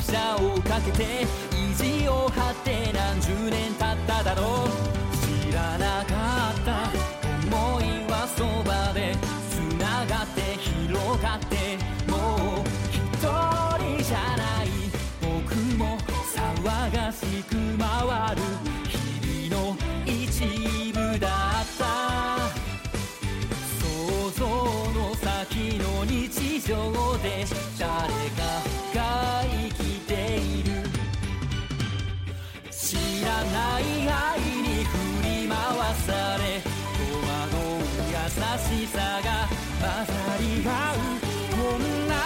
拍車をかけて意地を張って何十年経っただろう知らなかった。思いはそばで繋がって広がって。もう一人じゃない。僕も騒がしく回る。日々の一部だった。想像の先の日常でない愛に振り回され戸惑う優しさが混ざり合うこんな